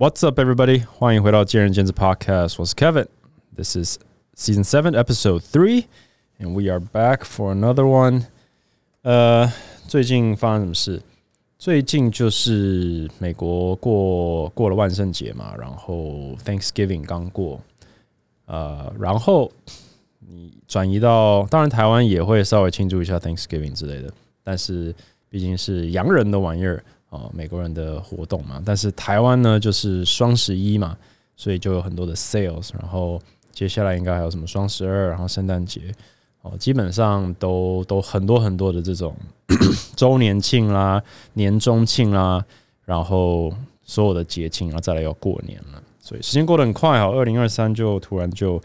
What's up, everybody? 欢迎回到见仁见智 Podcast. 我是 Kevin. This is Season Seven, Episode Three, and we are back for another one. 呃，最近发生什么事？最近就是美国过过了万圣节嘛，然后 Thanksgiving 刚过，呃，然后你转移到，当然台湾也会稍微庆祝一下 Thanksgiving 之类的，但是毕竟是洋人的玩意儿。 哦，美国人的活动嘛，但是台湾呢就是双十一嘛，所以就有很多的 sales，然后接下来应该还有什么双十二，然后圣诞节，哦，基本上都都很多很多的这种 周年庆啦、年终庆啦，然后所有的节庆，然后再来要过年了，所以时间过得很快哈，二零二三就突然就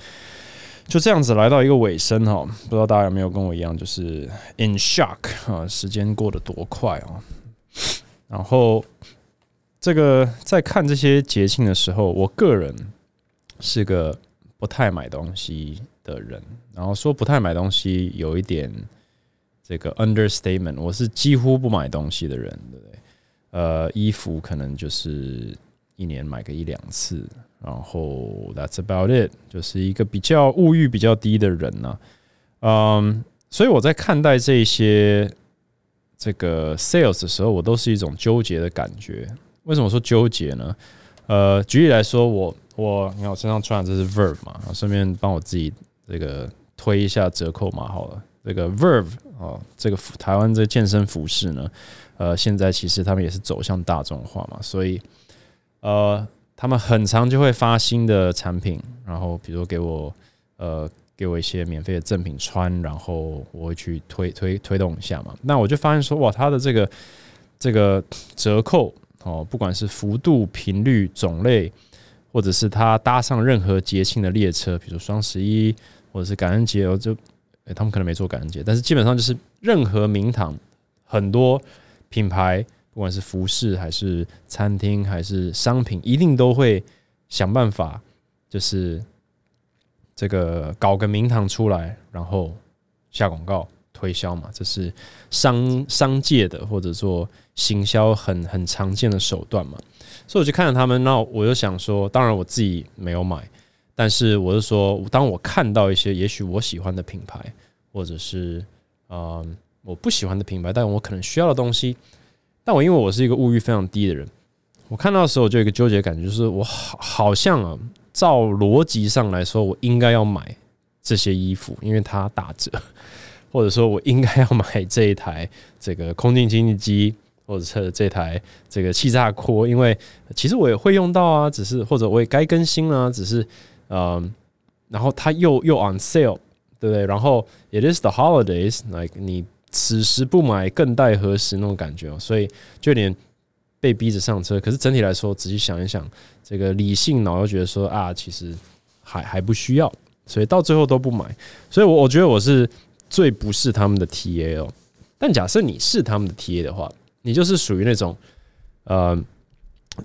就这样子来到一个尾声哈，不知道大家有没有跟我一样，就是 in shock 啊，时间过得多快啊！然后，这个在看这些节庆的时候，我个人是个不太买东西的人。然后说不太买东西，有一点这个 understatement。我是几乎不买东西的人，对不对？呃，衣服可能就是一年买个一两次，然后 that's about it，就是一个比较物欲比较低的人呢。嗯，所以我在看待这些。这个 sales 的时候，我都是一种纠结的感觉。为什么说纠结呢？呃，举例来说，我我你看我身上穿的这是 Verve 嘛，顺便帮我自己这个推一下折扣码好了。这个 Verve 哦，这个台湾这健身服饰呢，呃，现在其实他们也是走向大众化嘛，所以呃，他们很长就会发新的产品，然后比如给我呃。给我一些免费的赠品穿，然后我会去推推推动一下嘛。那我就发现说，哇，它的这个这个折扣哦，不管是幅度、频率、种类，或者是它搭上任何节庆的列车，比如双十一或者是感恩节，哦，就诶，他们可能没做感恩节，但是基本上就是任何名堂，很多品牌，不管是服饰还是餐厅还是商品，一定都会想办法，就是。这个搞个名堂出来，然后下广告推销嘛，这是商商界的或者说行销很很常见的手段嘛。所以我就看着他们，那我就想说，当然我自己没有买，但是我是说，当我看到一些也许我喜欢的品牌，或者是呃我不喜欢的品牌，但我可能需要的东西，但我因为我是一个物欲非常低的人，我看到的时候我就有一个纠结感觉，就是我好好像啊。照逻辑上来说，我应该要买这些衣服，因为它打折，或者说我应该要买这一台这个空气清净机，或者是这台这个气炸锅，因为其实我也会用到啊，只是或者我也该更新了，只是嗯，然后它又又 on sale，对不对？然后 it is the holidays，like 你此时不买更待何时那种感觉，所以就连。被逼着上车，可是整体来说，仔细想一想，这个理性脑又觉得说啊，其实还还不需要，所以到最后都不买。所以，我我觉得我是最不是他们的 TA 哦。但假设你是他们的 TA 的话，你就是属于那种呃，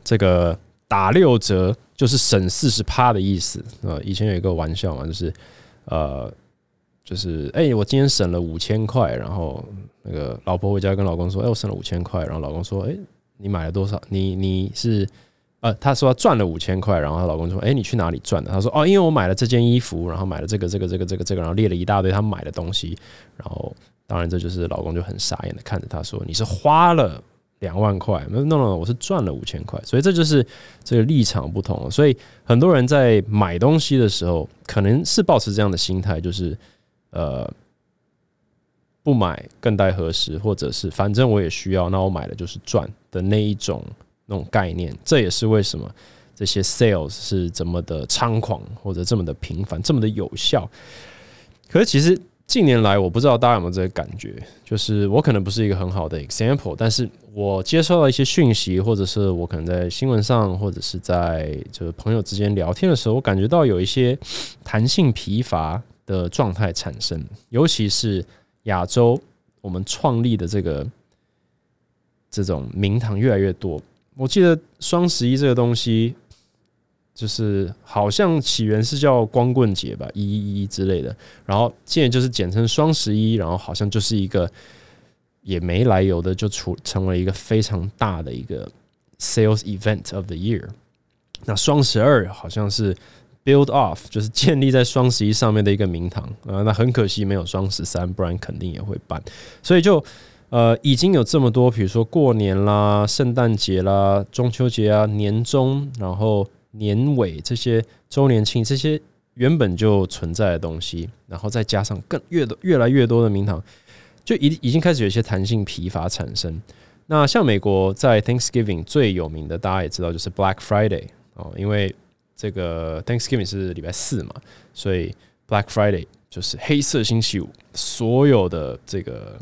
这个打六折就是省四十趴的意思呃，以前有一个玩笑嘛，就是呃，就是哎，我今天省了五千块，然后那个老婆回家跟老公说，哎，我省了五千块，然后老公说，哎。你买了多少？你你是呃，他说赚了五千块，然后她老公说：“哎，你去哪里赚的？”他说：“哦，因为我买了这件衣服，然后买了这个这个这个这个这个，然后列了一大堆他买的东西。”然后当然这就是老公就很傻眼的看着他说：“你是花了两万块？没有，no no，我是赚了五千块。”所以这就是这个立场不同。所以很多人在买东西的时候，可能是保持这样的心态，就是呃。不买更待何时，或者是反正我也需要，那我买的就是赚的那一种那种概念。这也是为什么这些 sales 是这么的猖狂，或者这么的频繁，这么的有效。可是其实近年来，我不知道大家有没有这个感觉，就是我可能不是一个很好的 example，但是我接收到一些讯息，或者是我可能在新闻上，或者是在就是朋友之间聊天的时候，我感觉到有一些弹性疲乏的状态产生，尤其是。亚洲，我们创立的这个这种名堂越来越多。我记得双十一这个东西，就是好像起源是叫光棍节吧，一一一之类的。然后现在就是简称双十一，然后好像就是一个也没来由的就出成为一个非常大的一个 sales event of the year。那双十二好像是 build off，就是建立在双十一上面的一个名堂啊。那很可惜没有双十三，不然肯定也会办。所以就呃已经有这么多，比如说过年啦、圣诞节啦、中秋节啊、年终，然后年尾这些周年庆这些原本就存在的东西，然后再加上更越多越来越多的名堂，就已已经开始有一些弹性疲乏产生。那像美国在 Thanksgiving 最有名的，大家也知道就是 Black Friday 哦，因为这个 Thanksgiving 是礼拜四嘛，所以 Black Friday 就是黑色星期五，所有的这个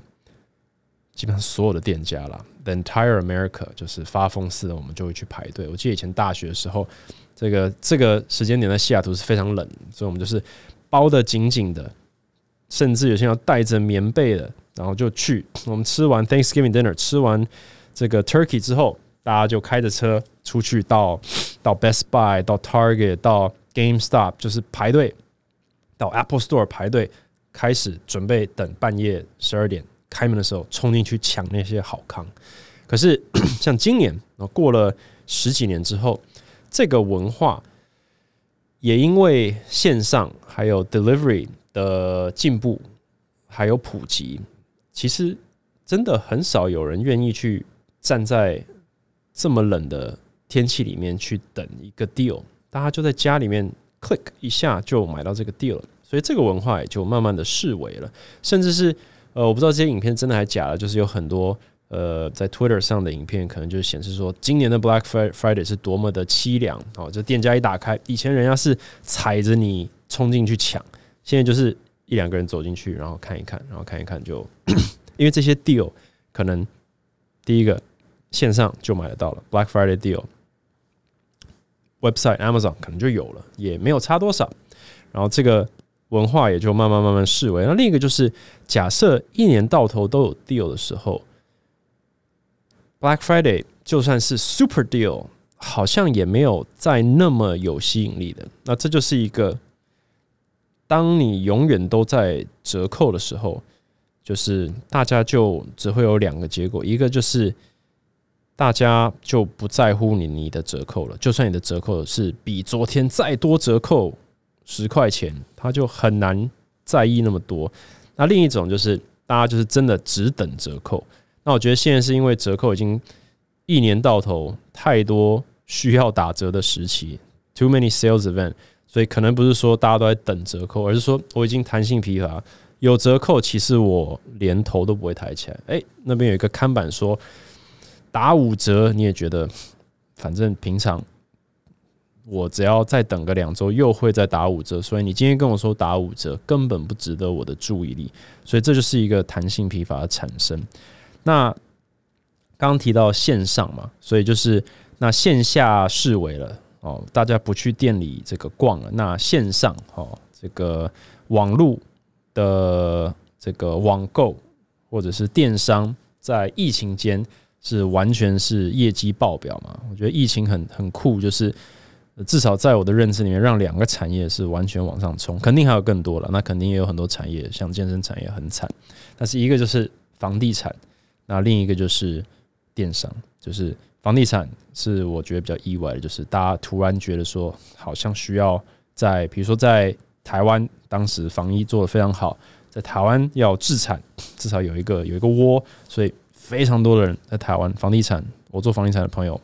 基本上所有的店家啦 t h e entire America 就是发疯似的，我们就会去排队。我记得以前大学的时候，这个这个时间点在西雅图是非常冷，所以我们就是包的紧紧的，甚至有些要带着棉被的。然后就去，我们吃完 Thanksgiving dinner，吃完这个 turkey 之后，大家就开着车出去到到 Best Buy、到 Target、到 GameStop，就是排队到 Apple Store 排队，开始准备等半夜十二点开门的时候冲进去抢那些好康。可是像今年，过了十几年之后，这个文化也因为线上还有 delivery 的进步还有普及。其实真的很少有人愿意去站在这么冷的天气里面去等一个 deal，大家就在家里面 click 一下就买到这个 deal，所以这个文化也就慢慢的式微了。甚至是呃，我不知道这些影片真的还假的，就是有很多呃在 Twitter 上的影片，可能就显示说今年的 Black Friday 是多么的凄凉哦，这店家一打开，以前人家是踩着你冲进去抢，现在就是。一两个人走进去，然后看一看，然后看一看，就因为这些 deal 可能第一个线上就买得到了，Black Friday deal Website Amazon 可能就有了，也没有差多少。然后这个文化也就慢慢慢慢式微。那另一个就是，假设一年到头都有 deal 的时候，Black Friday 就算是 super deal，好像也没有再那么有吸引力的。那这就是一个。当你永远都在折扣的时候，就是大家就只会有两个结果，一个就是大家就不在乎你你的折扣了，就算你的折扣是比昨天再多折扣十块钱，他就很难在意那么多。那另一种就是大家就是真的只等折扣。那我觉得现在是因为折扣已经一年到头太多需要打折的时期，too many sales event。所以可能不是说大家都在等折扣，而是说我已经弹性疲乏，有折扣，其实我连头都不会抬起来。哎，那边有一个看板说打五折，你也觉得反正平常我只要再等个两周，又会再打五折。所以你今天跟我说打五折，根本不值得我的注意力。所以这就是一个弹性疲乏的产生。那刚提到线上嘛，所以就是那线下视为了。哦，大家不去店里这个逛了，那线上哦，这个网络的这个网购或者是电商，在疫情间是完全是业绩爆表嘛？我觉得疫情很很酷，就是至少在我的认知里面，让两个产业是完全往上冲，肯定还有更多了。那肯定也有很多产业，像健身产业很惨，但是一个就是房地产，那另一个就是电商，就是。房地产是我觉得比较意外的，就是大家突然觉得说，好像需要在，比如说在台湾，当时防疫做的非常好，在台湾要自产，至少有一个有一个窝，所以非常多的人在台湾房地产，我做房地产的朋友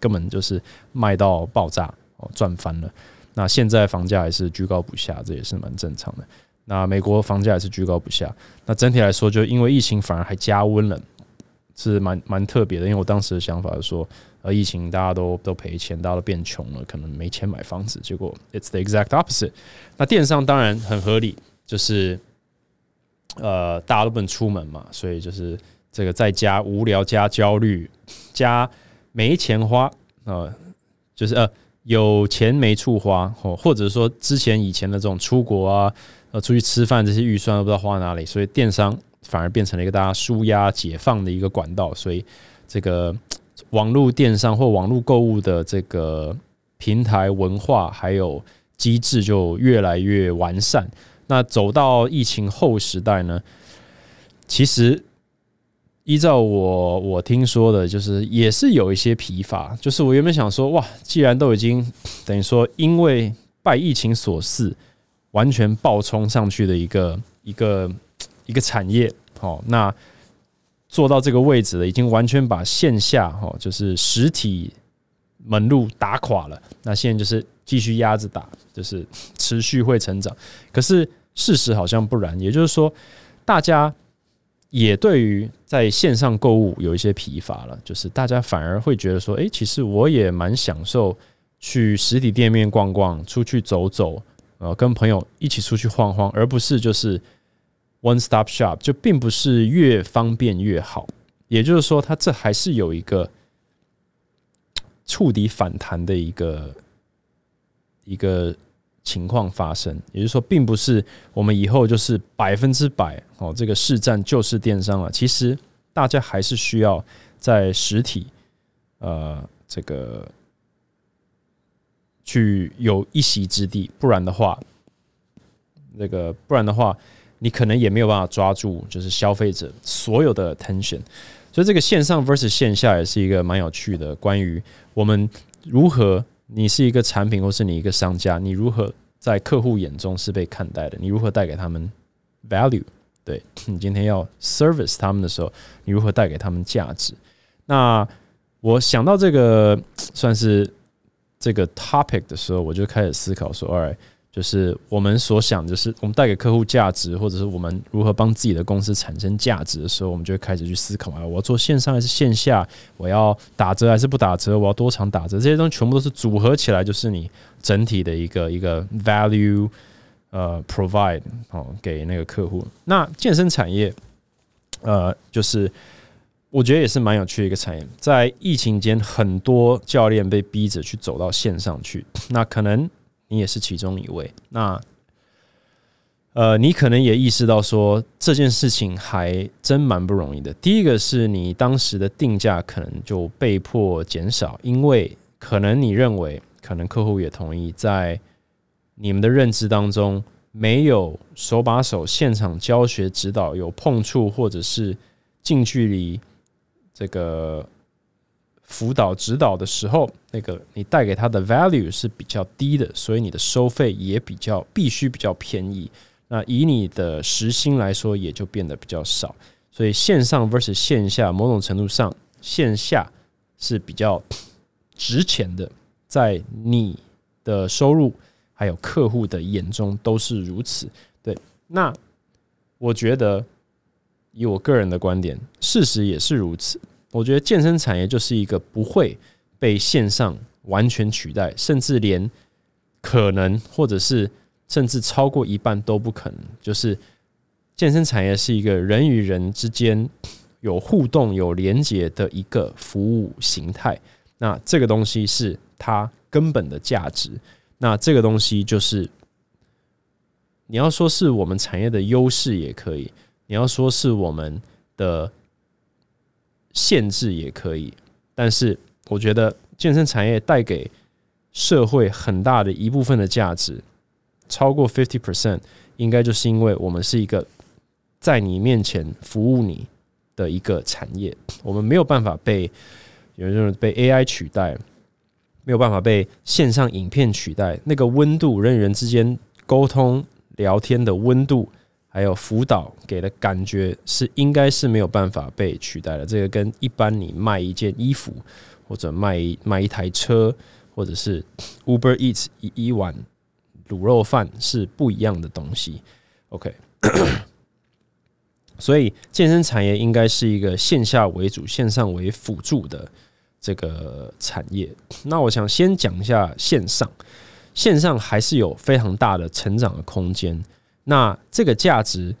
根本就是卖到爆炸哦，赚翻了。那现在房价还是居高不下，这也是蛮正常的。那美国房价也是居高不下，那整体来说，就因为疫情反而还加温了。是蛮蛮特别的，因为我当时的想法是说，呃，疫情大家都都赔钱，大家都变穷了，可能没钱买房子。结果 it's the exact opposite。那电商当然很合理，就是呃，大家都不能出门嘛，所以就是这个在家无聊加焦虑加没钱花呃，就是呃有钱没处花，或或者说之前以前的这种出国啊，呃，出去吃饭这些预算都不知道花哪里，所以电商。反而变成了一个大家舒压解放的一个管道，所以这个网络电商或网络购物的这个平台文化还有机制就越来越完善。那走到疫情后时代呢，其实依照我我听说的，就是也是有一些疲乏。就是我原本想说，哇，既然都已经等于说因为拜疫情所赐，完全爆冲上去的一个一个一个产业，好，那做到这个位置了，已经完全把线下哈，就是实体门路打垮了。那现在就是继续压着打，就是持续会成长。可是事实好像不然，也就是说，大家。也对于在线上购物有一些疲乏了，就是大家反而会觉得说，哎，其实我也蛮享受去实体店面逛逛，出去走走，呃，跟朋友一起出去晃晃，而不是就是 one stop shop，就并不是越方便越好。也就是说，它这还是有一个触底反弹的一个一个。情况发生，也就是说，并不是我们以后就是百分之百哦，这个市占就是电商了。其实大家还是需要在实体，呃，这个去有一席之地，不然的话，那个不然的话，你可能也没有办法抓住就是消费者所有的 attention。所以，这个线上 versus 线下也是一个蛮有趣的，关于我们如何。你是一个产品，或是你一个商家，你如何在客户眼中是被看待的？你如何带给他们 value？对 你今天要 service 他们的时候，你如何带给他们价值？那我想到这个算是这个 topic 的时候，我就开始思考说：，All，right。就是我们所想，就是我们带给客户价值，或者是我们如何帮自己的公司产生价值的时候，我们就会开始去思考啊，我要做线上还是线下？我要打折还是不打折？我要多长打折？这些东西全部都是组合起来，就是你整体的一个一个 value，呃，provide 哦给那个客户。那健身产业，呃，就是我觉得也是蛮有趣的一个产业。在疫情间，很多教练被逼着去走到线上去，那可能。你也是其中一位，那呃，你可能也意识到说这件事情还真蛮不容易的。第一个是你当时的定价可能就被迫减少，因为可能你认为，可能客户也同意，在你们的认知当中，没有手把手现场教学指导，有碰触或者是近距离这个。辅导指导的时候，那个你带给他的 value 是比较低的，所以你的收费也比较必须比较便宜。那以你的时薪来说，也就变得比较少。所以线上 versus 线下，某种程度上，线下是比较值钱的，在你的收入还有客户的眼中都是如此。对，那我觉得以我个人的观点，事实也是如此。我觉得健身产业就是一个不会被线上完全取代，甚至连可能或者是甚至超过一半都不可能。就是健身产业是一个人与人之间有互动、有连接的一个服务形态。那这个东西是它根本的价值。那这个东西就是你要说是我们产业的优势也可以，你要说是我们的。限制也可以，但是我觉得健身产业带给社会很大的一部分的价值，超过 fifty percent，应该就是因为我们是一个在你面前服务你的一个产业，我们没有办法被有人被 AI 取代，没有办法被线上影片取代，那个温度人与人之间沟通聊天的温度。还有辅导给的感觉是应该是没有办法被取代的。这个跟一般你卖一件衣服，或者卖卖一台车，或者是 Uber Eats 一一碗卤肉饭是不一样的东西。OK，所以健身产业应该是一个线下为主、线上为辅助的这个产业。那我想先讲一下线上，线上还是有非常大的成长的空间。那这个价值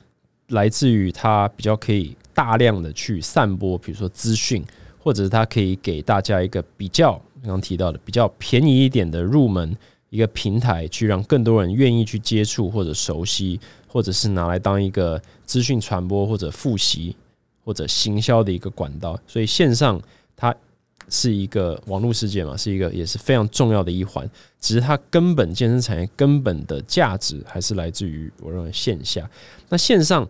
来自于它比较可以大量的去散播，比如说资讯，或者是它可以给大家一个比较刚刚提到的比较便宜一点的入门一个平台，去让更多人愿意去接触或者熟悉，或者是拿来当一个资讯传播或者复习或者行销的一个管道。所以线上它。是一个网络世界嘛，是一个也是非常重要的一环。只是它根本健身产业根本的价值还是来自于我认为线下。那线上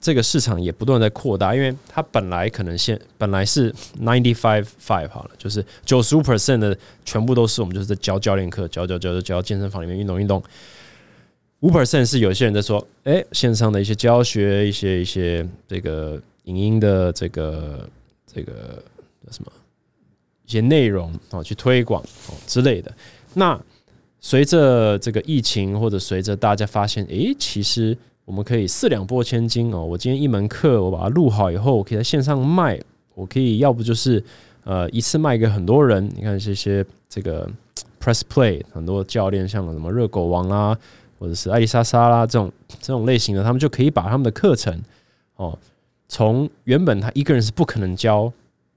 这个市场也不断在扩大，因为它本来可能现本来是 ninety five five 好了，就是九十五 percent 的全部都是我们就是在教教练课，教教教教教健身房里面运动运动。五 percent 是有些人在说，哎，线上的一些教学，一些一些这个影音的这个这个叫什么一些内容啊，去推广哦之类的。那随着这个疫情，或者随着大家发现，哎，其实我们可以四两拨千斤哦。我今天一门课，我把它录好以后，我可以在线上卖，我可以要不就是呃一次卖给很多人。你看这些这个 Press Play 很多教练，像什么热狗王啊。或者是艾丽莎莎啦这种这种类型的，他们就可以把他们的课程哦，从原本他一个人是不可能教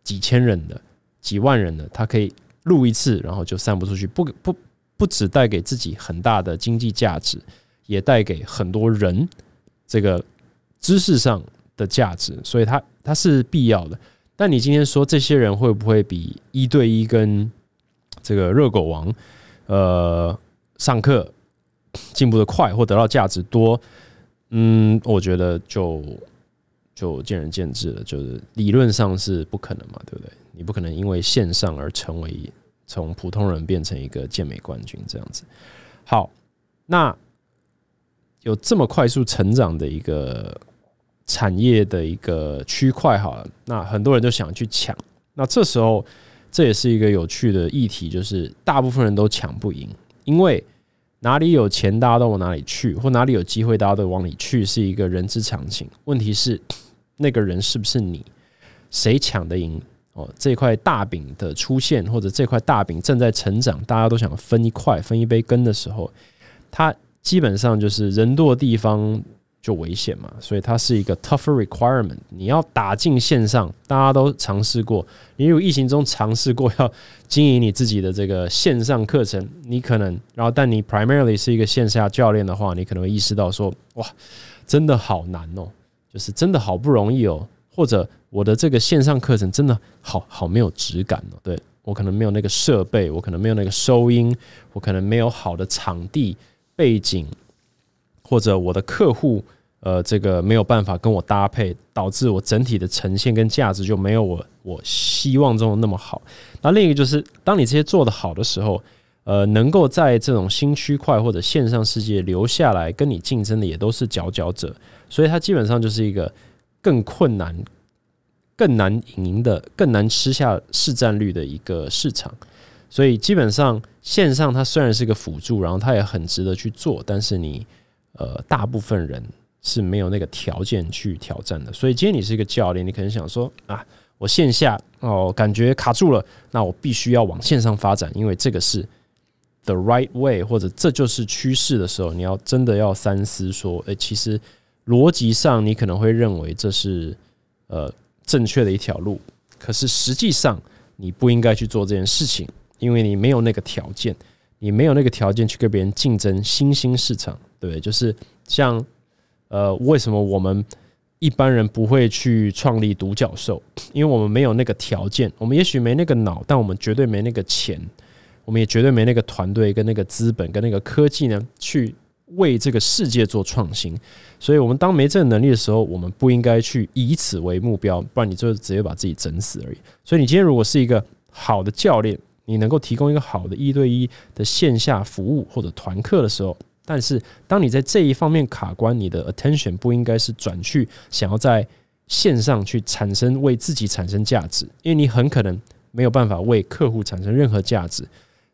几千人的、几万人的，他可以录一次，然后就散布出去，不不不只带给自己很大的经济价值，也带给很多人这个知识上的价值，所以它它是必要的。但你今天说这些人会不会比一对一跟这个热狗王呃上课？进步的快或得到价值多，嗯，我觉得就就见仁见智了。就是理论上是不可能嘛，对不对？你不可能因为线上而成为从普通人变成一个健美冠军这样子。好，那有这么快速成长的一个产业的一个区块，好了，那很多人都想去抢。那这时候这也是一个有趣的议题，就是大部分人都抢不赢，因为。哪里有钱，大家都往哪里去；或哪里有机会，大家都往里去，是一个人之常情。问题是，那个人是不是你？谁抢得赢？哦，这块大饼的出现，或者这块大饼正在成长，大家都想分一块、分一杯羹的时候，它基本上就是人多的地方。就危险嘛，所以它是一个 tougher requirement。你要打进线上，大家都尝试过。你有疫情中尝试过要经营你自己的这个线上课程，你可能，然后但你 primarily 是一个线下教练的话，你可能会意识到说，哇，真的好难哦，就是真的好不容易哦，或者我的这个线上课程真的好好没有质感哦。对我可能没有那个设备，我可能没有那个收音，我可能没有好的场地背景，或者我的客户。呃，这个没有办法跟我搭配，导致我整体的呈现跟价值就没有我我希望中的那么好。那另一个就是，当你这些做得好的时候，呃，能够在这种新区块或者线上世界留下来跟你竞争的也都是佼佼者，所以它基本上就是一个更困难、更难赢的、更难吃下市占率的一个市场。所以基本上线上它虽然是个辅助，然后它也很值得去做，但是你呃，大部分人。是没有那个条件去挑战的，所以今天你是一个教练，你可能想说啊，我线下哦感觉卡住了，那我必须要往线上发展，因为这个是 the right way，或者这就是趋势的时候，你要真的要三思，说，诶，其实逻辑上你可能会认为这是呃正确的一条路，可是实际上你不应该去做这件事情，因为你没有那个条件，你没有那个条件去跟别人竞争新兴市场，对不对，就是像。呃，为什么我们一般人不会去创立独角兽？因为我们没有那个条件，我们也许没那个脑，但我们绝对没那个钱，我们也绝对没那个团队跟那个资本跟那个科技呢，去为这个世界做创新。所以，我们当没这个能力的时候，我们不应该去以此为目标，不然你就直接把自己整死而已。所以，你今天如果是一个好的教练，你能够提供一个好的一对一的线下服务或者团课的时候。但是，当你在这一方面卡关，你的 attention 不应该是转去想要在线上去产生为自己产生价值，因为你很可能没有办法为客户产生任何价值，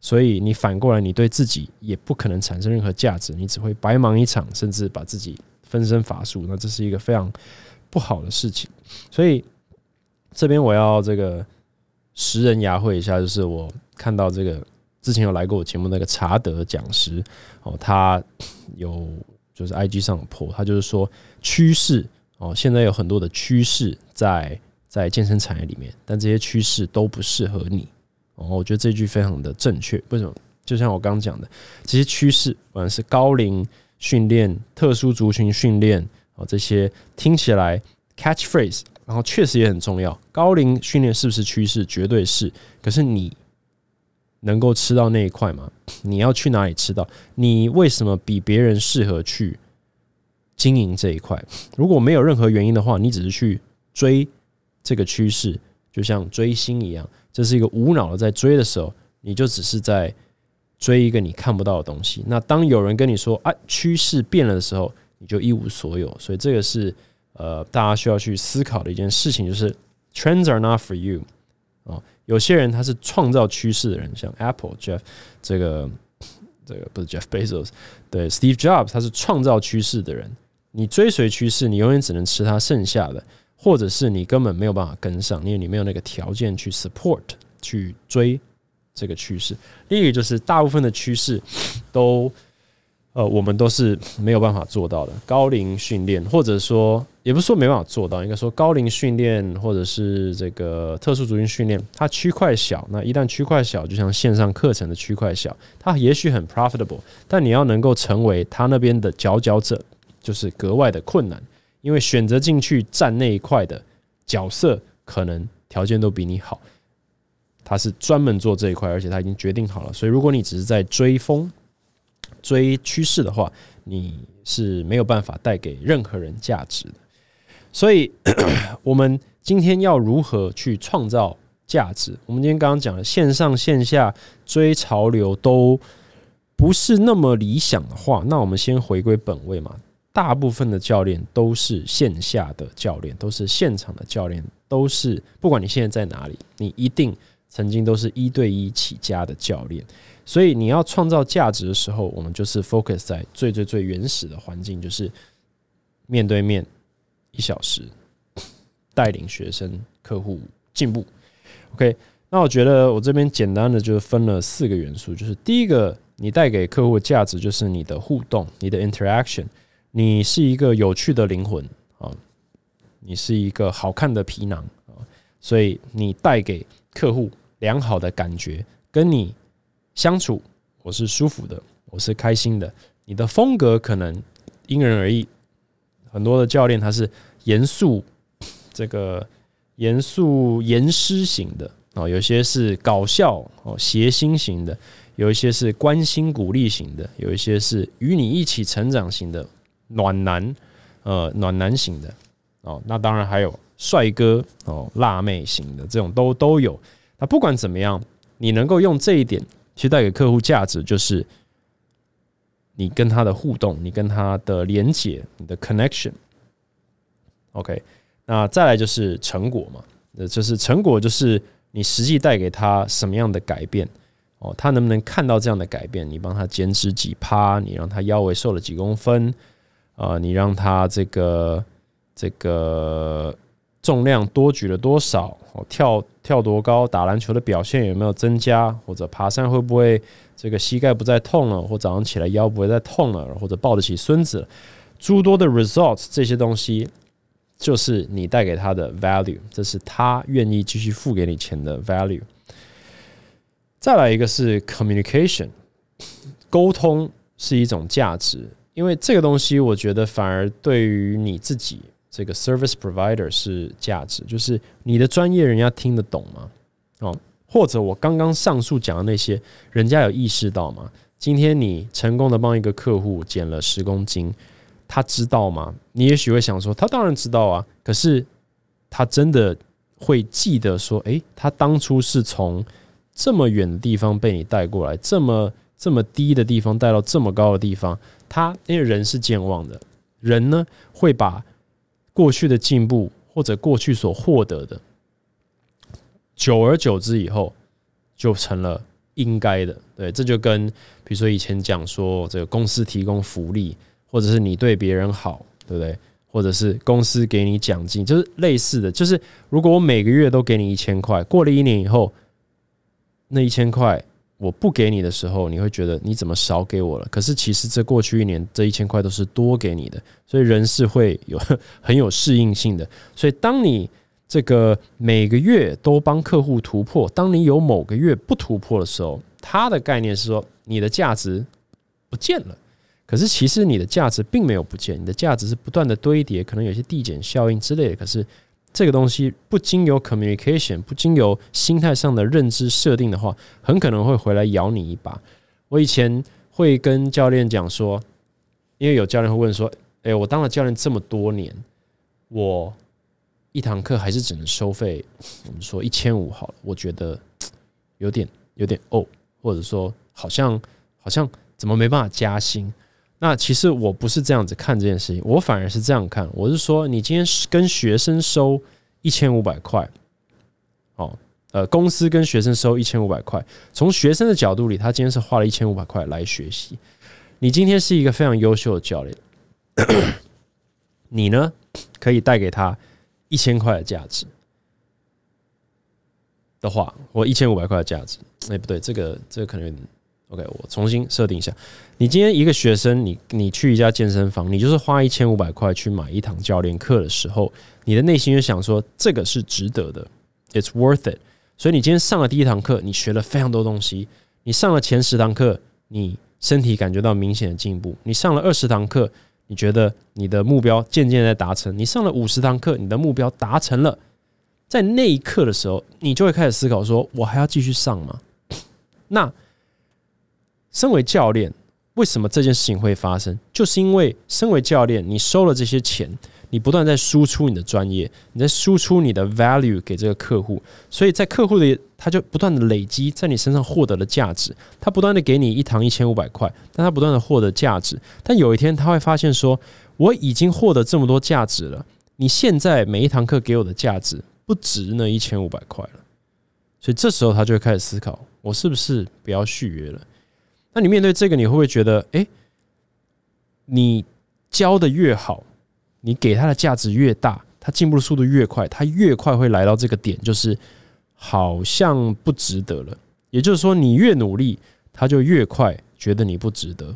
所以你反过来你对自己也不可能产生任何价值，你只会白忙一场，甚至把自己分身乏术，那这是一个非常不好的事情。所以这边我要这个识人牙慧一下，就是我看到这个。之前有来过我节目那个查德讲师哦，他有就是 I G 上有破，他就是说趋势哦，现在有很多的趋势在在健身产业里面，但这些趋势都不适合你哦。我觉得这句非常的正确，为什么？就像我刚刚讲的，这些趋势，不管是高龄训练、特殊族群训练哦，这些听起来 catch phrase，然后确实也很重要。高龄训练是不是趋势？绝对是。可是你。能够吃到那一块吗？你要去哪里吃到？你为什么比别人适合去经营这一块。如果没有任何原因的话，你只是去追这个趋势，就像追星一样，这是一个无脑的在追的时候，你就只是在追一个你看不到的东西。那当有人跟你说啊趋势变了的时候，你就一无所有。所以这个是呃大家需要去思考的一件事情，就是 trends are not for you 啊。有些人他是创造趋势的人，像 Apple Jeff 这个。这个不是 Jeff Bezos，对 Steve Jobs，他是创造趋势的人。你追随趋势，你永远只能吃他剩下的，或者是你根本没有办法跟上，因为你没有那个条件去 support 去追这个趋势。另一个就是大部分的趋势都。呃，我们都是没有办法做到的。高龄训练，或者说，也不是说没办法做到，应该说高龄训练，或者是这个特殊族群训练，它区块小。那一旦区块小，就像线上课程的区块小，它也许很 profitable，但你要能够成为他那边的佼佼者，就是格外的困难。因为选择进去站那一块的角色，可能条件都比你好。他是专门做这一块，而且他已经决定好了。所以，如果你只是在追风，追趋势的话，你是没有办法带给任何人价值的。所以，我们今天要如何去创造价值？我们今天刚刚讲的线上线下追潮流都不是那么理想的话，那我们先回归本位嘛。大部分的教练都是线下的教练，都是现场的教练，都是不管你现在在哪里，你一定曾经都是一对一起家的教练。所以你要创造价值的时候，我们就是 focus 在最最最原始的环境，就是面对面一小时带领学生客户进步。OK，那我觉得我这边简单的就分了四个元素，就是第一个，你带给客户价值就是你的互动，你的 interaction，你是一个有趣的灵魂啊，你是一个好看的皮囊啊，所以你带给客户良好的感觉，跟你。相处我是舒服的，我是开心的。你的风格可能因人而异，很多的教练他是严肃，这个严肃严师型的哦，有些是搞笑哦谐星型的，有一些是关心鼓励型的，有一些是与你一起成长型的暖男呃暖男型的哦，那当然还有帅哥哦辣妹型的这种都都有。那不管怎么样，你能够用这一点。去带给客户价值就是你跟他的互动，你跟他的连接，你的 connection。OK，那再来就是成果嘛，那就是成果就是你实际带给他什么样的改变哦，他能不能看到这样的改变？你帮他减脂几趴，你让他腰围瘦了几公分啊，你让他这个这个。重量多举了多少？哦，跳跳多高？打篮球的表现有没有增加？或者爬山会不会这个膝盖不再痛了？或早上起来腰不会再痛了？或者抱得起孙子？诸多的 result 这些东西，就是你带给他的 value，这是他愿意继续付给你钱的 value。再来一个是 communication，沟通是一种价值，因为这个东西我觉得反而对于你自己。这个 service provider 是价值，就是你的专业人家听得懂吗？哦，或者我刚刚上述讲的那些，人家有意识到吗？今天你成功的帮一个客户减了十公斤，他知道吗？你也许会想说，他当然知道啊，可是他真的会记得说，诶，他当初是从这么远的地方被你带过来，这么这么低的地方带到这么高的地方，他因为人是健忘的，人呢会把。过去的进步或者过去所获得的，久而久之以后就成了应该的。对，这就跟比如说以前讲说这个公司提供福利，或者是你对别人好，对不对？或者是公司给你奖金，就是类似的。就是如果我每个月都给你一千块，过了一年以后，那一千块。我不给你的时候，你会觉得你怎么少给我了？可是其实这过去一年这一千块都是多给你的，所以人是会有 很有适应性的。所以当你这个每个月都帮客户突破，当你有某个月不突破的时候，他的概念是说你的价值不见了。可是其实你的价值并没有不见，你的价值是不断的堆叠，可能有些递减效应之类的。可是。这个东西不经由 communication，不经由心态上的认知设定的话，很可能会回来咬你一把。我以前会跟教练讲说，因为有教练会问说：“哎，我当了教练这么多年，我一堂课还是只能收费，我们说一千五好了，我觉得有点有点哦，或者说好像好像怎么没办法加薪？那其实我不是这样子看这件事情，我反而是这样看，我是说，你今天跟学生收一千五百块，哦，呃，公司跟学生收一千五百块，从学生的角度里，他今天是花了一千五百块来学习。你今天是一个非常优秀的教练，你呢可以带给他一千块的价值的话，或一千五百块的价值，哎，不对，这个这个可能 OK，我重新设定一下。你今天一个学生，你你去一家健身房，你就是花一千五百块去买一堂教练课的时候，你的内心就想说，这个是值得的，It's worth it。所以你今天上了第一堂课，你学了非常多东西，你上了前十堂课，你。身体感觉到明显的进步。你上了二十堂课，你觉得你的目标渐渐在达成。你上了五十堂课，你的目标达成了。在那一刻的时候，你就会开始思考：说我还要继续上吗？那身为教练，为什么这件事情会发生？就是因为身为教练，你收了这些钱。你不断在输出你的专业，你在输出你的 value 给这个客户，所以在客户的他就不断的累积在你身上获得的价值，他不断的给你一堂一千五百块，但他不断的获得价值，但有一天他会发现说，我已经获得这么多价值了，你现在每一堂课给我的价值不值那一千五百块了，所以这时候他就会开始思考，我是不是不要续约了？那你面对这个，你会不会觉得，哎，你教的越好？你给他的价值越大，他进步的速度越快，他越快会来到这个点，就是好像不值得了。也就是说，你越努力，他就越快觉得你不值得。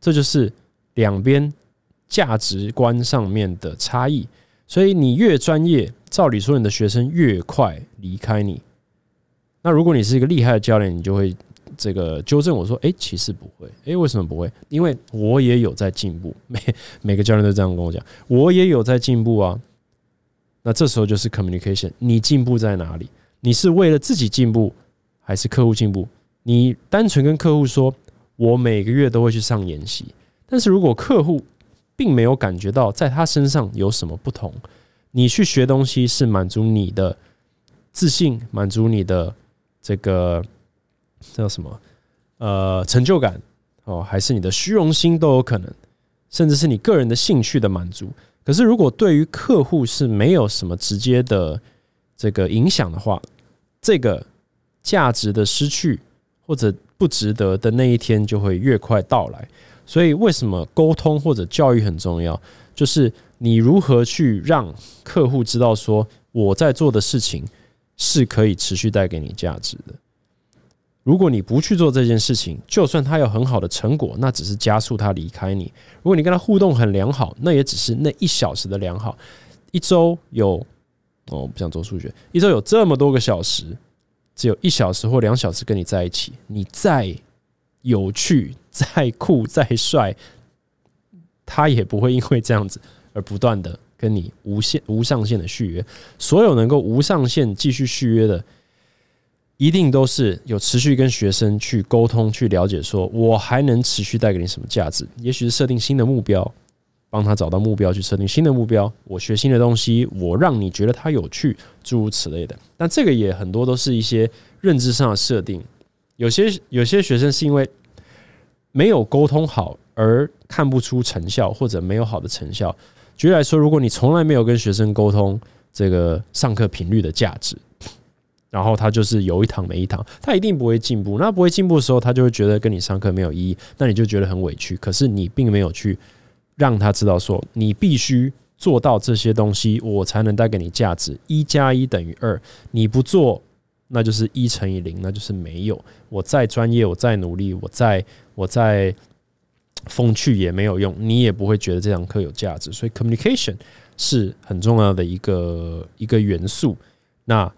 这就是两边价值观上面的差异。所以你越专业，照理说你的学生越快离开你。那如果你是一个厉害的教练，你就会。这个纠正我说，哎，其实不会，哎，为什么不会？因为我也有在进步，每每个教练都这样跟我讲，我也有在进步啊。那这时候就是 communication，你进步在哪里？你是为了自己进步，还是客户进步？你单纯跟客户说，我每个月都会去上研习，但是如果客户并没有感觉到在他身上有什么不同，你去学东西是满足你的自信，满足你的这个。叫什么？呃，成就感哦，还是你的虚荣心都有可能，甚至是你个人的兴趣的满足。可是，如果对于客户是没有什么直接的这个影响的话，这个价值的失去或者不值得的那一天就会越快到来。所以，为什么沟通或者教育很重要？就是你如何去让客户知道说我在做的事情是可以持续带给你价值的。如果你不去做这件事情，就算他有很好的成果，那只是加速他离开你。如果你跟他互动很良好，那也只是那一小时的良好。一周有哦，我不想做数学，一周有这么多个小时，只有一小时或两小时跟你在一起，你再有趣、再酷、再帅，他也不会因为这样子而不断的跟你无限、无上限的续约。所有能够无上限继续续约的。一定都是有持续跟学生去沟通、去了解，说我还能持续带给你什么价值？也许是设定新的目标，帮他找到目标，去设定新的目标。我学新的东西，我让你觉得它有趣，诸如此类的。但这个也很多都是一些认知上的设定。有些有些学生是因为没有沟通好而看不出成效，或者没有好的成效。举例来说，如果你从来没有跟学生沟通这个上课频率的价值。然后他就是有一堂没一堂，他一定不会进步。那不会进步的时候，他就会觉得跟你上课没有意义，那你就觉得很委屈。可是你并没有去让他知道说，你必须做到这些东西，我才能带给你价值。一加一等于二，你不做，那就是一乘以零，那就是没有。我再专业，我再努力，我再我再风趣也没有用，你也不会觉得这堂课有价值。所以，communication 是很重要的一个一个元素。那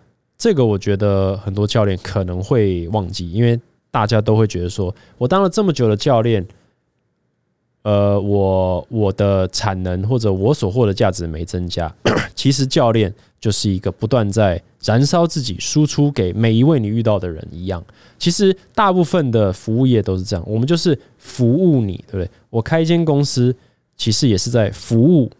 这个我觉得很多教练可能会忘记，因为大家都会觉得说，我当了这么久的教练，呃，我我的产能或者我所获的价值没增加。其实教练就是一个不断在燃烧自己、输出给每一位你遇到的人一样。其实大部分的服务业都是这样，我们就是服务你，对不对？我开一间公司，其实也是在服务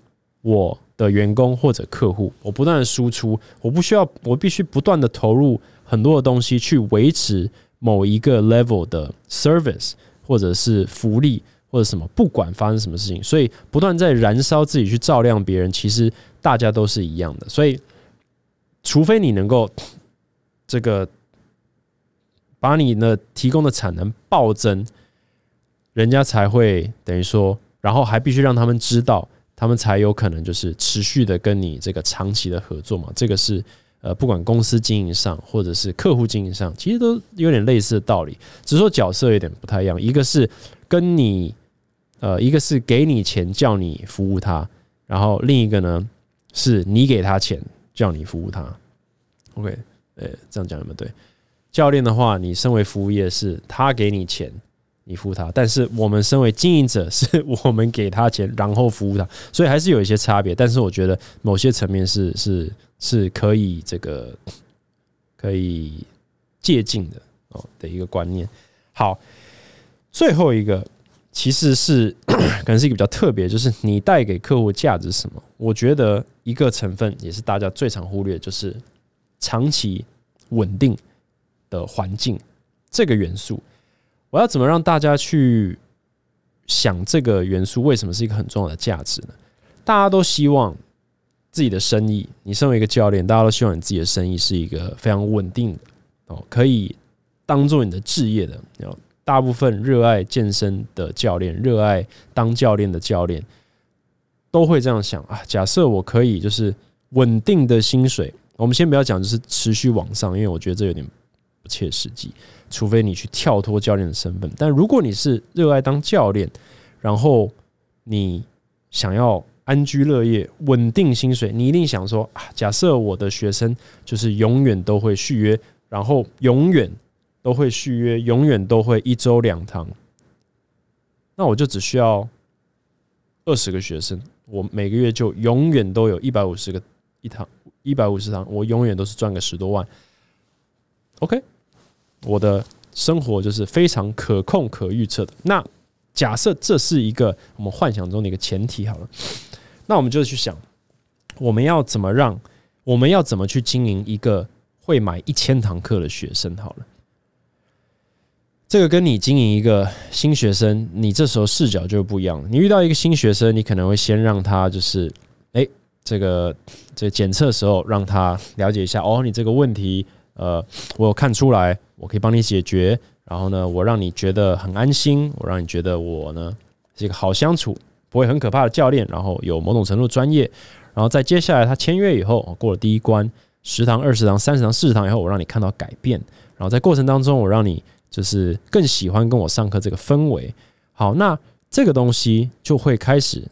我的员工或者客户。我不断的输出，我不需要，我必须不断的投入很多的东西去维持某一个 level 的 service 或者是福利或者什么，不管发生什么事情，所以不断在燃烧自己去照亮别人。其实大家都是一样的，所以除非你能够这个把你的提供的产能暴增，人家才会等于说。然后还必须让他们知道，他们才有可能就是持续的跟你这个长期的合作嘛。这个是呃，不管公司经营上或者是客户经营上，其实都有点类似的道理，只是说角色有点不太一样。一个是跟你呃，一个是给你钱叫你服务他，然后另一个呢是你给他钱叫你服务他。OK，呃，这样讲有没有对？教练的话，你身为服务业是他给你钱。你服务他，但是我们身为经营者，是我们给他钱，然后服务他，所以还是有一些差别。但是我觉得某些层面是是是可以这个可以借鉴的哦的一个观念。好，最后一个其实是 可能是一个比较特别，就是你带给客户价值是什么？我觉得一个成分也是大家最常忽略，就是长期稳定的环境这个元素。我要怎么让大家去想这个元素为什么是一个很重要的价值呢？大家都希望自己的生意，你身为一个教练，大家都希望你自己的生意是一个非常稳定的哦，可以当做你的置业的。有大部分热爱健身的教练，热爱当教练的教练，都会这样想啊。假设我可以就是稳定的薪水，我们先不要讲就是持续往上，因为我觉得这有点不切实际。除非你去跳脱教练的身份，但如果你是热爱当教练，然后你想要安居乐业、稳定薪水，你一定想说啊，假设我的学生就是永远都会续约，然后永远都会续约，永远都会一周两堂，那我就只需要二十个学生，我每个月就永远都有一百五十个一堂，一百五十堂，我永远都是赚个十多万。OK。我的生活就是非常可控、可预测的。那假设这是一个我们幻想中的一个前提好了，那我们就去想，我们要怎么让我们要怎么去经营一个会买一千堂课的学生好了。这个跟你经营一个新学生，你这时候视角就不一样。你遇到一个新学生，你可能会先让他就是，哎，这个这检测时候让他了解一下，哦，你这个问题，呃，我有看出来。我可以帮你解决，然后呢，我让你觉得很安心，我让你觉得我呢是一个好相处、不会很可怕的教练，然后有某种程度专业，然后在接下来他签约以后，过了第一关，十堂、二十堂、三十堂、四十堂以后，我让你看到改变，然后在过程当中，我让你就是更喜欢跟我上课这个氛围。好，那这个东西就会开始。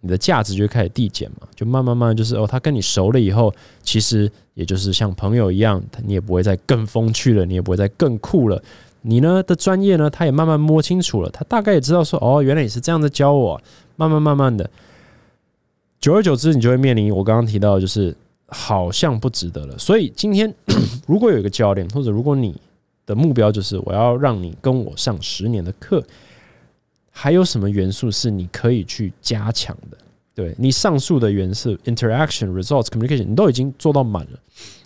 你的价值就开始递减嘛，就慢慢慢就是哦，他跟你熟了以后，其实也就是像朋友一样，你也不会再更风趣了，你也不会再更酷了。你呢的专业呢，他也慢慢摸清楚了，他大概也知道说哦，原来你是这样子教我。慢慢慢慢的，久而久之，你就会面临我刚刚提到，就是好像不值得了。所以今天 如果有一个教练，或者如果你的目标就是我要让你跟我上十年的课。还有什么元素是你可以去加强的？对你上述的元素，interaction、results、communication，你都已经做到满了。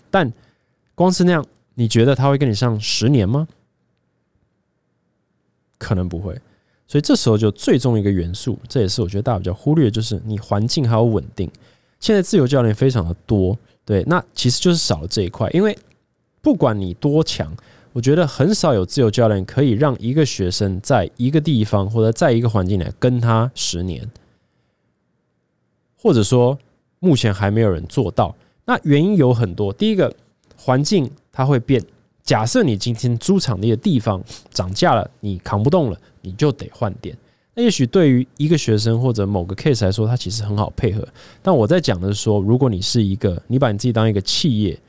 但光是那样，你觉得他会跟你上十年吗？可能不会。所以这时候就最重一个元素，这也是我觉得大家比较忽略，就是你环境还有稳定。现在自由教练非常的多，对，那其实就是少了这一块。因为不管你多强。我觉得很少有自由教练可以让一个学生在一个地方或者在一个环境里跟他十年，或者说目前还没有人做到。那原因有很多，第一个环境它会变。假设你今天租场地的地方涨价了，你扛不动了，你就得换店。那也许对于一个学生或者某个 case 来说，它其实很好配合。但我在讲的是说，如果你是一个，你把你自己当一个企业，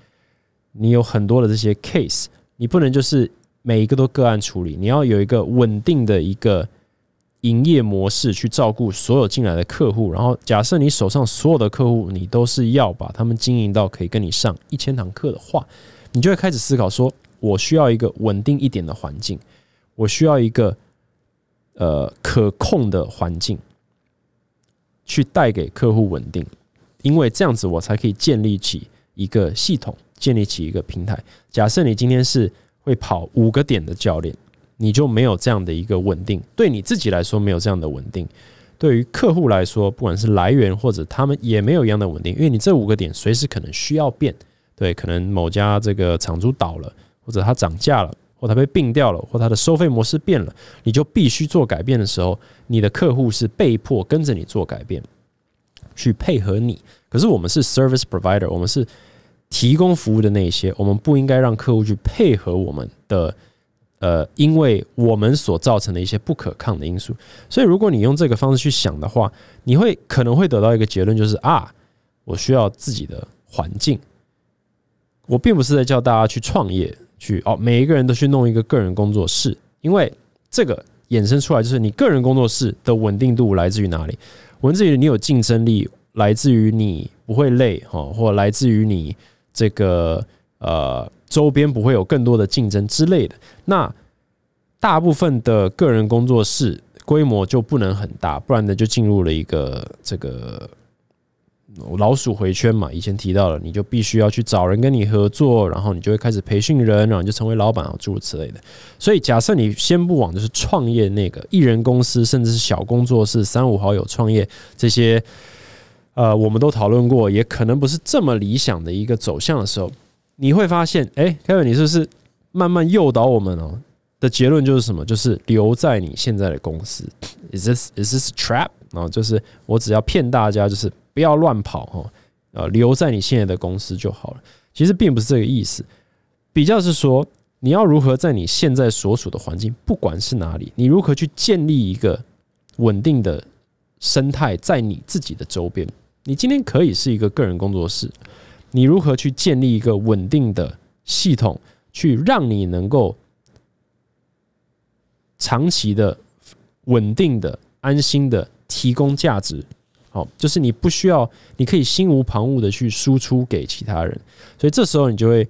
你有很多的这些 case。你不能就是每一个都个案处理，你要有一个稳定的一个营业模式去照顾所有进来的客户。然后，假设你手上所有的客户，你都是要把他们经营到可以跟你上一千堂课的话，你就会开始思考说：我需要一个稳定一点的环境，我需要一个呃可控的环境。去带给客户稳定，因为这样子我才可以建立起一个系统，建立起一个平台。假设你今天是会跑五个点的教练，你就没有这样的一个稳定，对你自己来说没有这样的稳定，对于客户来说，不管是来源或者他们也没有一样的稳定，因为你这五个点随时可能需要变，对，可能某家这个厂租倒了，或者它涨价了。或它被并掉了，或它的收费模式变了，你就必须做改变的时候，你的客户是被迫跟着你做改变，去配合你。可是我们是 service provider，我们是提供服务的那些，我们不应该让客户去配合我们的，呃，因为我们所造成的一些不可抗的因素。所以，如果你用这个方式去想的话，你会可能会得到一个结论，就是啊，我需要自己的环境。我并不是在叫大家去创业。去哦，每一个人都去弄一个个人工作室，因为这个衍生出来就是你个人工作室的稳定度来自于哪里？文字于你有竞争力，来自于你不会累哈，或来自于你这个呃周边不会有更多的竞争之类的。那大部分的个人工作室规模就不能很大，不然呢就进入了一个这个。老鼠回圈嘛，以前提到了，你就必须要去找人跟你合作，然后你就会开始培训人，然后你就成为老板啊，诸如此类的。所以，假设你先不往就是创业那个艺人公司，甚至是小工作室、三五好友创业这些，呃，我们都讨论过，也可能不是这么理想的一个走向的时候，你会发现，哎，Kevin，你是不是慢慢诱导我们哦？的结论就是什么？就是留在你现在的公司。Is this is this trap？啊，就是我只要骗大家，就是。不要乱跑哈，呃，留在你现在的公司就好了。其实并不是这个意思，比较是说你要如何在你现在所处的环境，不管是哪里，你如何去建立一个稳定的生态在你自己的周边。你今天可以是一个个人工作室，你如何去建立一个稳定的系统，去让你能够长期的、稳定的、安心的提供价值。好，就是你不需要，你可以心无旁骛的去输出给其他人，所以这时候你就会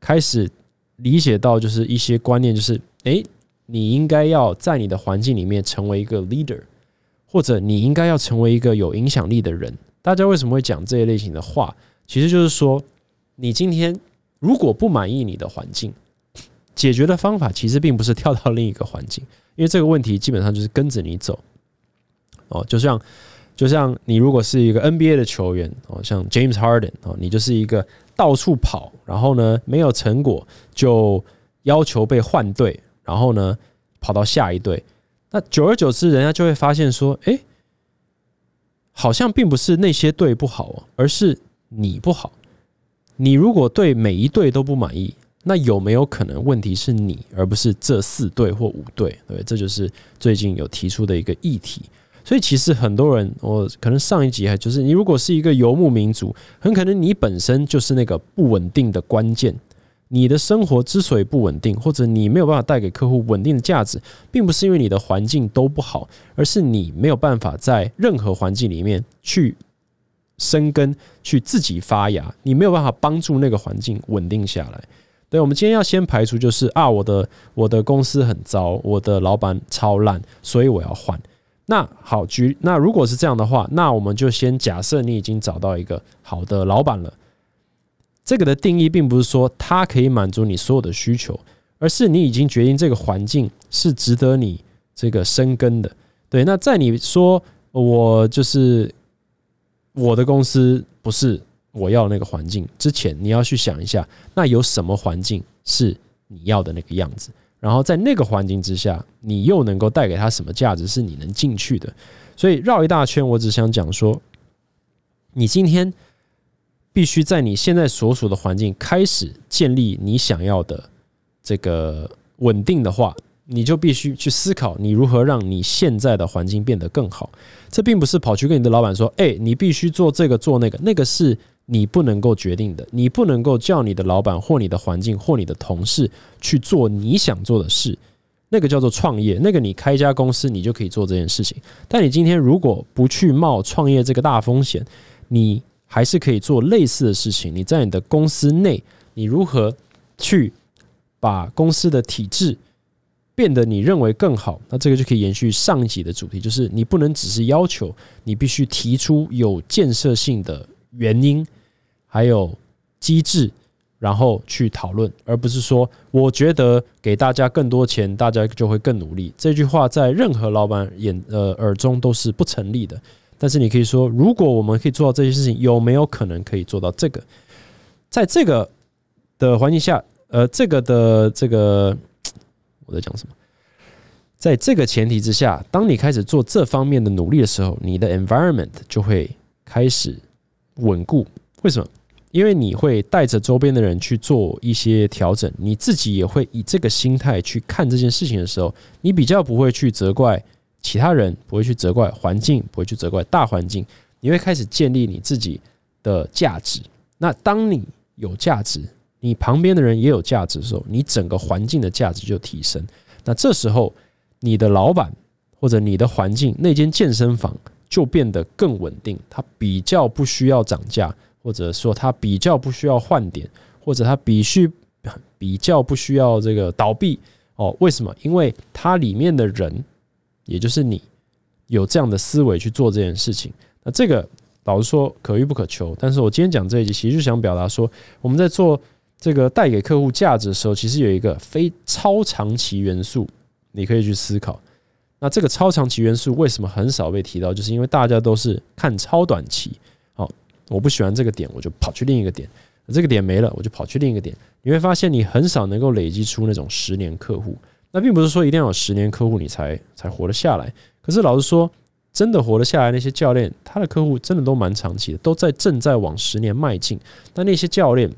开始理解到，就是一些观念，就是诶，你应该要在你的环境里面成为一个 leader，或者你应该要成为一个有影响力的人。大家为什么会讲这一类型的话？其实就是说，你今天如果不满意你的环境，解决的方法其实并不是跳到另一个环境，因为这个问题基本上就是跟着你走。哦，就像。就像你如果是一个 NBA 的球员哦，像 James Harden 哦，你就是一个到处跑，然后呢没有成果就要求被换队，然后呢跑到下一队，那久而久之，人家就会发现说，哎，好像并不是那些队不好，而是你不好。你如果对每一队都不满意，那有没有可能问题是你，而不是这四队或五队？对，这就是最近有提出的一个议题。所以其实很多人，我可能上一集还就是你如果是一个游牧民族，很可能你本身就是那个不稳定的关键。你的生活之所以不稳定，或者你没有办法带给客户稳定的价值，并不是因为你的环境都不好，而是你没有办法在任何环境里面去生根、去自己发芽。你没有办法帮助那个环境稳定下来。对，我们今天要先排除就是啊，我的我的公司很糟，我的老板超烂，所以我要换。那好，举那如果是这样的话，那我们就先假设你已经找到一个好的老板了。这个的定义并不是说它可以满足你所有的需求，而是你已经决定这个环境是值得你这个生根的。对，那在你说我就是我的公司不是我要那个环境之前，你要去想一下，那有什么环境是你要的那个样子。然后在那个环境之下，你又能够带给他什么价值是你能进去的？所以绕一大圈，我只想讲说，你今天必须在你现在所属的环境开始建立你想要的这个稳定的话，你就必须去思考你如何让你现在的环境变得更好。这并不是跑去跟你的老板说：“哎，你必须做这个做那个。”那个是。你不能够决定的，你不能够叫你的老板或你的环境或你的同事去做你想做的事，那个叫做创业。那个你开一家公司，你就可以做这件事情。但你今天如果不去冒创业这个大风险，你还是可以做类似的事情。你在你的公司内，你如何去把公司的体制变得你认为更好，那这个就可以延续上一集的主题，就是你不能只是要求，你必须提出有建设性的原因，还有机制，然后去讨论，而不是说我觉得给大家更多钱，大家就会更努力。这句话在任何老板眼呃耳中都是不成立的。但是你可以说，如果我们可以做到这些事情，有没有可能可以做到这个？在这个的环境下，呃，这个的这个。我在讲什么？在这个前提之下，当你开始做这方面的努力的时候，你的 environment 就会开始稳固。为什么？因为你会带着周边的人去做一些调整，你自己也会以这个心态去看这件事情的时候，你比较不会去责怪其他人，不会去责怪环境，不会去责怪大环境，你会开始建立你自己的价值。那当你有价值。你旁边的人也有价值的时候，你整个环境的价值就提升。那这时候，你的老板或者你的环境那间健身房就变得更稳定，它比较不需要涨价，或者说它比较不需要换点，或者它必须比较不需要这个倒闭哦。为什么？因为它里面的人，也就是你，有这样的思维去做这件事情。那这个老实说可遇不可求。但是我今天讲这一集，其实就想表达说，我们在做。这个带给客户价值的时候，其实有一个非超长期元素，你可以去思考。那这个超长期元素为什么很少被提到？就是因为大家都是看超短期。好，我不喜欢这个点，我就跑去另一个点。这个点没了，我就跑去另一个点。你会发现，你很少能够累积出那种十年客户。那并不是说一定要有十年客户你才才活得下来。可是老实说，真的活得下来那些教练，他的客户真的都蛮长期的，都在正在往十年迈进。但那些教练。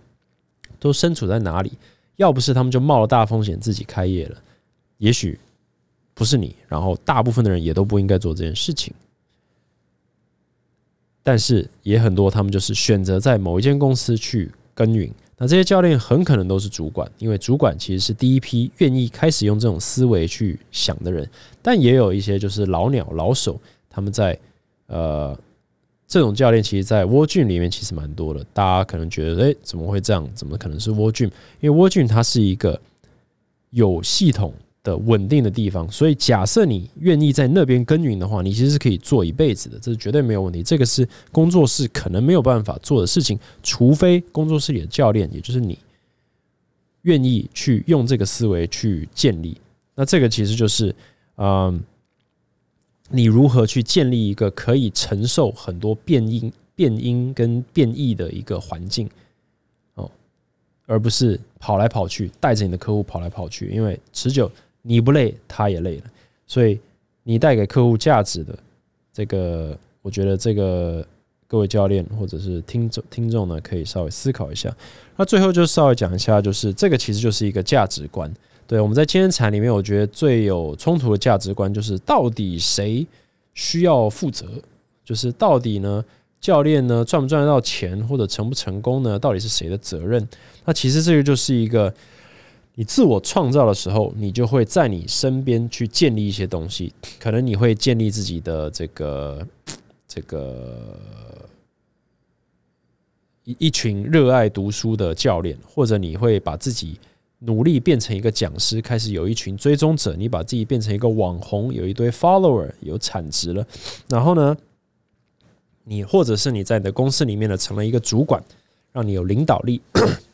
都身处在哪里？要不是他们就冒了大风险自己开业了，也许不是你，然后大部分的人也都不应该做这件事情。但是也很多，他们就是选择在某一间公司去耕耘。那这些教练很可能都是主管，因为主管其实是第一批愿意开始用这种思维去想的人。但也有一些就是老鸟、老手，他们在呃。这种教练其实，在蜗郡里面其实蛮多的。大家可能觉得，哎，怎么会这样？怎么可能是蜗郡？因为蜗郡它是一个有系统的、稳定的地方，所以假设你愿意在那边耕耘的话，你其实是可以做一辈子的，这是绝对没有问题。这个是工作室可能没有办法做的事情，除非工作室里的教练，也就是你，愿意去用这个思维去建立。那这个其实就是，嗯。你如何去建立一个可以承受很多变音、变音跟变异的一个环境哦，而不是跑来跑去，带着你的客户跑来跑去，因为持久你不累，他也累了。所以你带给客户价值的这个，我觉得这个各位教练或者是听众听众呢，可以稍微思考一下。那最后就稍微讲一下，就是这个其实就是一个价值观。对，我们在健身产里面，我觉得最有冲突的价值观就是到底谁需要负责？就是到底呢，教练呢赚不赚得到钱，或者成不成功呢？到底是谁的责任？那其实这个就是一个你自我创造的时候，你就会在你身边去建立一些东西。可能你会建立自己的这个这个一一群热爱读书的教练，或者你会把自己。努力变成一个讲师，开始有一群追踪者。你把自己变成一个网红，有一堆 follower，有产值了。然后呢，你或者是你在你的公司里面呢，成了一个主管，让你有领导力。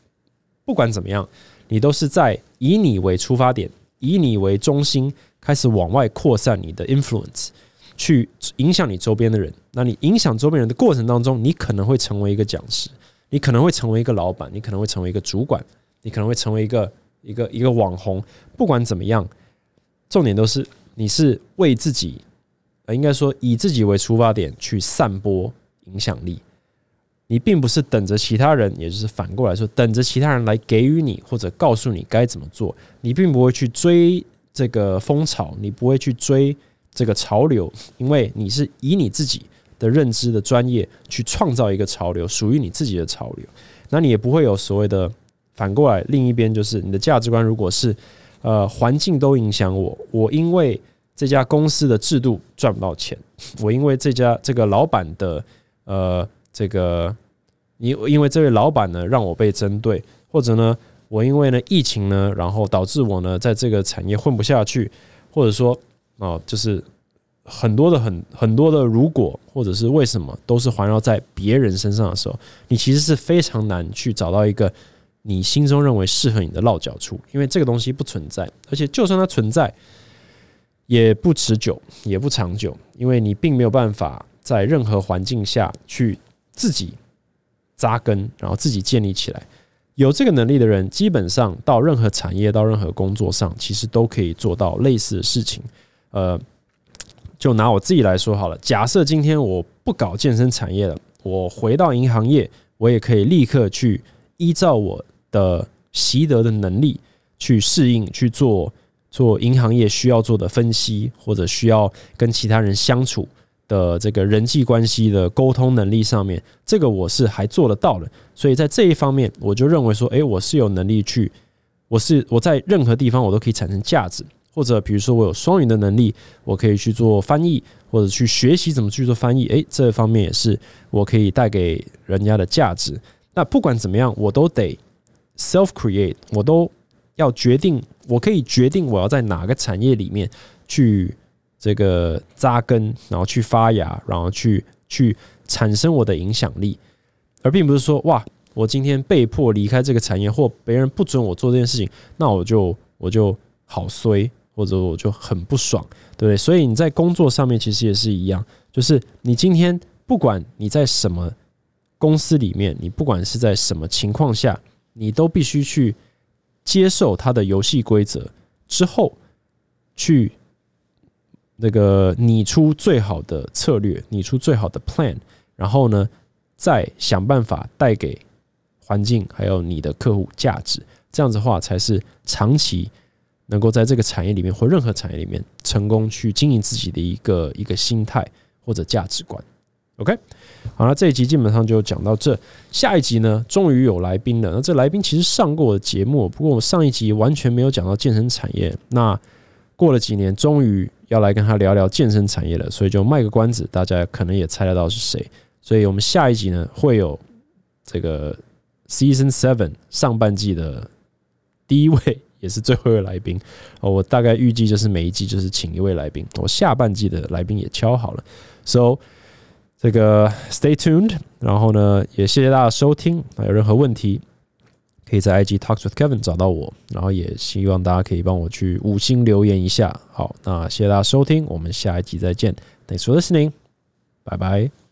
不管怎么样，你都是在以你为出发点，以你为中心，开始往外扩散你的 influence，去影响你周边的人。那你影响周边人的过程当中，你可能会成为一个讲师，你可能会成为一个老板，你可能会成为一个主管。你可能会成为一个一个一个网红，不管怎么样，重点都是你是为自己，呃，应该说以自己为出发点去散播影响力。你并不是等着其他人，也就是反过来说，等着其他人来给予你或者告诉你该怎么做。你并不会去追这个风潮，你不会去追这个潮流，因为你是以你自己的认知的专业去创造一个潮流，属于你自己的潮流。那你也不会有所谓的。反过来，另一边就是你的价值观，如果是呃环境都影响我，我因为这家公司的制度赚不到钱，我因为这家这个老板的呃这个，因因为这位老板呢让我被针对，或者呢我因为呢疫情呢，然后导致我呢在这个产业混不下去，或者说哦，就是很多的很很多的如果或者是为什么都是环绕在别人身上的时候，你其实是非常难去找到一个你心中认为适合你的落脚处，因为这个东西不存在，而且就算它存在，也不持久，也不长久，因为你并没有办法在任何环境下去自己扎根，然后自己建立起来。有这个能力的人，基本上到任何产业、到任何工作上，其实都可以做到类似的事情。呃，就拿我自己来说好了，假设今天我不搞健身产业了，我回到银行业，我也可以立刻去依照我的习得的能力去适应去做做银行业需要做的分析，或者需要跟其他人相处。的这个人际关系的沟通能力上面，这个我是还做得到的，所以在这一方面，我就认为说，诶，我是有能力去，我是我在任何地方我都可以产生价值，或者比如说我有双语的能力，我可以去做翻译，或者去学习怎么去做翻译，诶，这方面也是我可以带给人家的价值。那不管怎么样，我都得 self create，我都要决定，我可以决定我要在哪个产业里面去。这个扎根，然后去发芽，然后去去产生我的影响力，而并不是说哇，我今天被迫离开这个产业，或别人不准我做这件事情，那我就我就好衰，或者我就很不爽，对不对？所以你在工作上面其实也是一样，就是你今天不管你在什么公司里面，你不管是在什么情况下，你都必须去接受它的游戏规则之后去。那个拟出最好的策略，拟出最好的 plan，然后呢，再想办法带给环境还有你的客户价值，这样子的话才是长期能够在这个产业里面或任何产业里面成功去经营自己的一个一个心态或者价值观。OK，好了，这一集基本上就讲到这，下一集呢，终于有来宾了。那这来宾其实上过我的节目，不过我上一集完全没有讲到健身产业。那过了几年，终于。要来跟他聊聊健身产业了，所以就卖个关子，大家可能也猜得到是谁。所以我们下一集呢会有这个 Season Seven 上半季的第一位也是最后一位来宾哦。我大概预计就是每一季就是请一位来宾，我下半季的来宾也敲好了。So 这个 Stay tuned，然后呢也谢谢大家收听，有任何问题。可以在 IG Talks with Kevin 找到我，然后也希望大家可以帮我去五星留言一下。好，那谢谢大家收听，我们下一集再见。Thanks for listening，拜拜。